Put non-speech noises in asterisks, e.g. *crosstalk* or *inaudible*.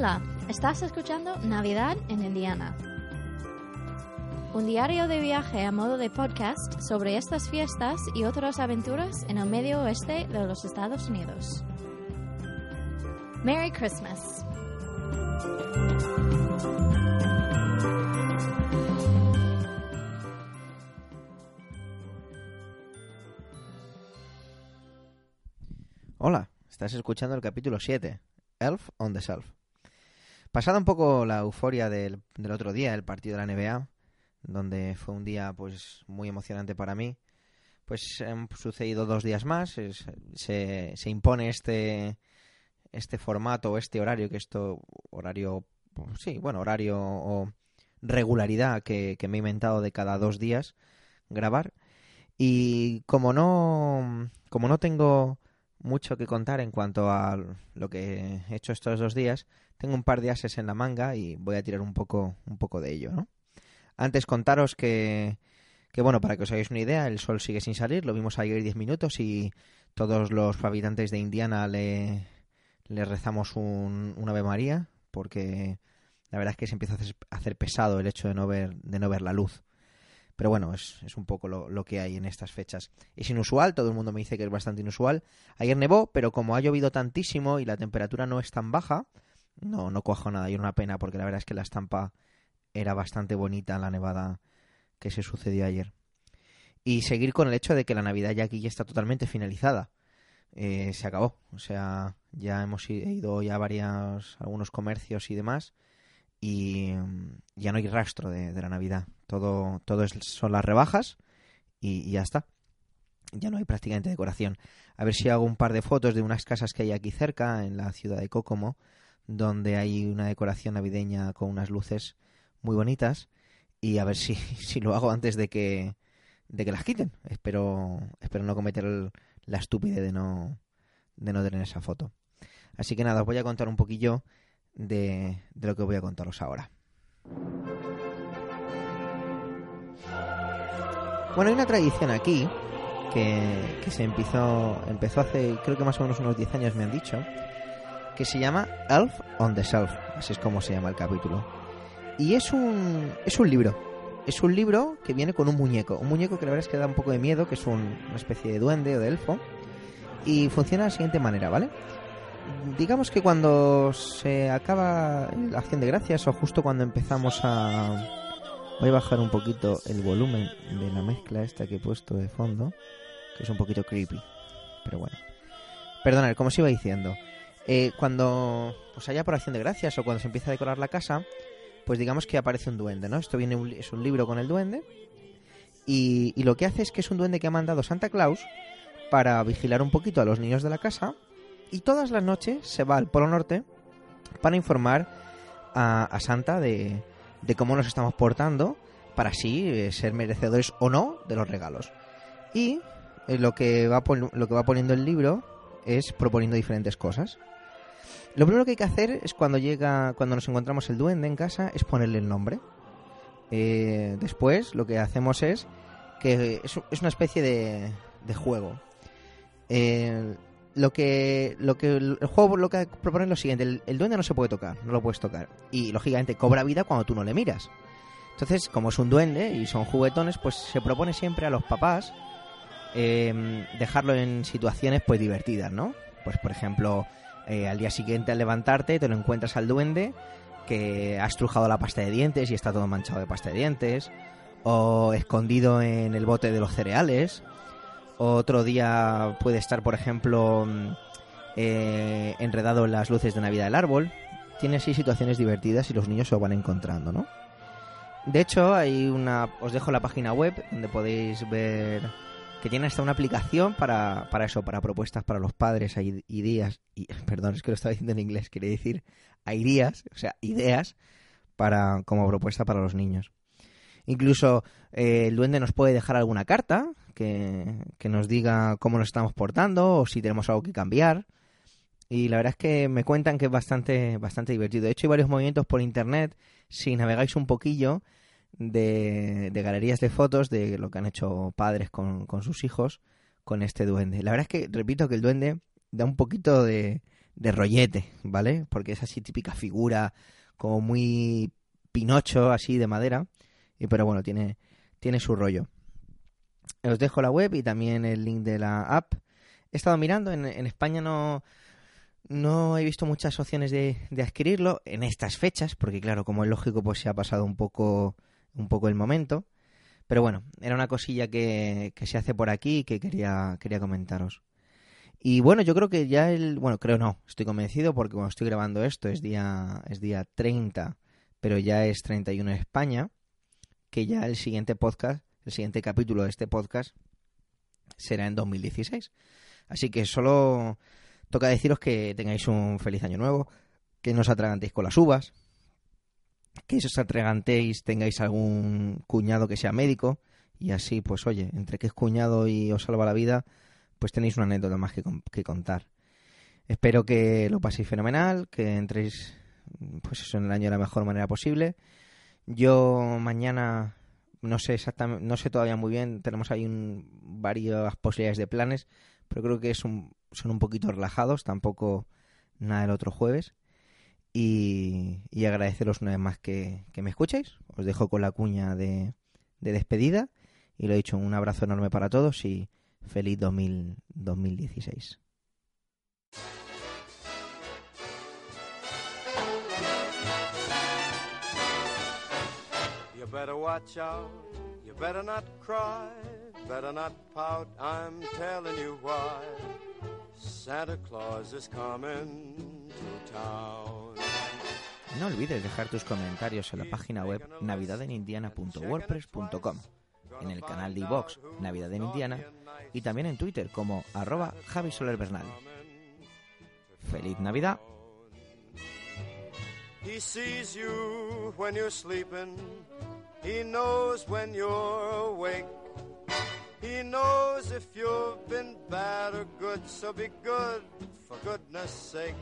Hola, estás escuchando Navidad en Indiana. Un diario de viaje a modo de podcast sobre estas fiestas y otras aventuras en el medio oeste de los Estados Unidos. Merry Christmas. Hola, estás escuchando el capítulo 7, Elf on the Shelf. Pasada un poco la euforia del, del otro día, el partido de la NBA, donde fue un día pues muy emocionante para mí, pues han sucedido dos días más, se, se impone este, este formato, este horario, que esto, horario, pues, sí, bueno, horario o regularidad que, que me he inventado de cada dos días grabar. Y como no, como no tengo mucho que contar en cuanto a lo que he hecho estos dos días. Tengo un par de ases en la manga y voy a tirar un poco, un poco de ello, ¿no? Antes contaros que, que, bueno, para que os hagáis una idea, el sol sigue sin salir, lo vimos ayer 10 minutos y todos los habitantes de Indiana le, le rezamos un, un Ave María porque la verdad es que se empieza a hacer, pesado el hecho de no ver, de no ver la luz. Pero bueno, es, es un poco lo, lo que hay en estas fechas. Es inusual, todo el mundo me dice que es bastante inusual. Ayer nevó, pero como ha llovido tantísimo y la temperatura no es tan baja, no, no cojo nada. Y una pena porque la verdad es que la estampa era bastante bonita, la nevada que se sucedió ayer. Y seguir con el hecho de que la Navidad ya aquí ya está totalmente finalizada. Eh, se acabó. O sea, ya hemos ido ya a varios, algunos comercios y demás y mm, ya no hay rastro de, de la Navidad. Todo, todo son las rebajas y, ya está. Ya no hay prácticamente decoración. A ver si hago un par de fotos de unas casas que hay aquí cerca, en la ciudad de Kokomo, donde hay una decoración navideña con unas luces muy bonitas y a ver si, *laughs* si lo hago antes de que, de que las quiten. Espero, espero no cometer el- la estúpide de no, de no tener esa foto. Así que nada, os voy a contar un poquillo de, de lo que voy a contaros ahora. Bueno, hay una tradición aquí que, que se empezó, empezó hace, creo que más o menos unos 10 años me han dicho, que se llama Elf on the Shelf, así es como se llama el capítulo. Y es un, es un libro, es un libro que viene con un muñeco, un muñeco que la verdad es que da un poco de miedo, que es un- una especie de duende o de elfo, y funciona de la siguiente manera, ¿vale? Digamos que cuando se acaba la acción de gracias o justo cuando empezamos a... Voy a bajar un poquito el volumen de la mezcla esta que he puesto de fondo, que es un poquito creepy, pero bueno. Perdonad, como os iba diciendo, eh, cuando pues haya por acción de gracias o cuando se empieza a decorar la casa, pues digamos que aparece un duende, ¿no? Esto viene un, es un libro con el duende y, y lo que hace es que es un duende que ha mandado Santa Claus para vigilar un poquito a los niños de la casa y todas las noches se va al Polo Norte para informar a, Santa de, cómo nos estamos portando para así eh, ser merecedores o no de los regalos. Y eh, lo, que va lo que va poniendo el libro es proponiendo diferentes cosas. Lo primero que hay que hacer es cuando llega, cuando nos encontramos el duende en casa, es ponerle el nombre. Eh, después lo que hacemos es que es, una especie de, juego. Lo que lo que el juego lo que propone es lo siguiente el, duende no se puede tocar no lo puedes tocar y lógicamente cobra vida cuando tú no le miras. Entonces como es un duende y son juguetones pues se propone siempre a los papás eh, dejarlo en situaciones pues divertidas no pues por ejemplo eh, al día siguiente al levantarte te lo encuentras al duende que ha estrujado la pasta de dientes y está todo manchado de pasta de dientes o escondido en el bote de los cereales otro día puede estar, por ejemplo, mm, eh, enredado en las luces de Navidad del árbol. Tiene así situaciones divertidas y los niños se van encontrando, ¿no? De hecho, hay una. Os dejo la página web donde podéis ver que tiene hasta una aplicación para, para eso, para propuestas para los padres, hay ideas, y, *laughs* perdón, es que lo estaba diciendo en inglés, quería decir ideas, o sea, ideas para como propuesta para los niños. Incluso eh, el duende nos puede dejar alguna carta que, nos diga cómo nos estamos portando o si tenemos algo que cambiar. Y la verdad es que me cuentan que es bastante, bastante divertido. De hecho, hay varios movimientos por internet. Si navegáis un poquillo de, de galerías de fotos de lo que han hecho padres con, con sus hijos con este duende. La verdad es que, repito, que el duende da un poquito de, de rollete, ¿vale? Porque es así típica figura como muy pinocho, así de madera. Y, pero bueno, tiene, tiene su rollo. Os dejo la web y también el link de la app. He estado mirando, en, en España no, no he visto muchas opciones de, de, adquirirlo en estas fechas, porque claro, como es lógico, pues se ha pasado un poco, un poco el momento. Pero bueno, era una cosilla que, que se hace por aquí y que quería, quería comentaros. Y bueno, yo creo que ya el... Bueno, creo no, estoy convencido porque cuando estoy grabando esto es día, es día 30, pero ya es 31 en España, que ya el siguiente podcast, el siguiente capítulo de este podcast será en 2016. Así que solo toca deciros que tengáis un feliz año nuevo, que no os atragantéis con las uvas, que si os atragantéis tengáis algún cuñado que sea médico y así, pues oye, entre que es cuñado y os salva la vida, pues tenéis una anécdota más que, que contar. Espero que lo paséis fenomenal, que entréis pues eso en el año de la mejor manera posible. Yo mañana no sé exactamente, no sé todavía muy bien, tenemos ahí un, varias posibilidades de planes, pero creo que es un, son un poquito relajados, tampoco nada el otro jueves. Y, y agradeceros una vez más que, que, me escuchéis. Os dejo con la cuña de, de despedida. Y lo he dicho, un abrazo enorme para todos y feliz 2000, 2016. Better watch out, you better not cry, better not pout, I'm telling you why. Santa Claus is coming to town. No olvides dejar tus comentarios en la página web navidadenindiana.wordpress.com, en el canal de iVox Navidad en Indiana y también en Twitter como arroba Javi Soler Bernal. ¡Feliz Navidad! He sees you when you're sleeping. He knows when you're awake. He knows if you've been bad or good, so be good for goodness sake.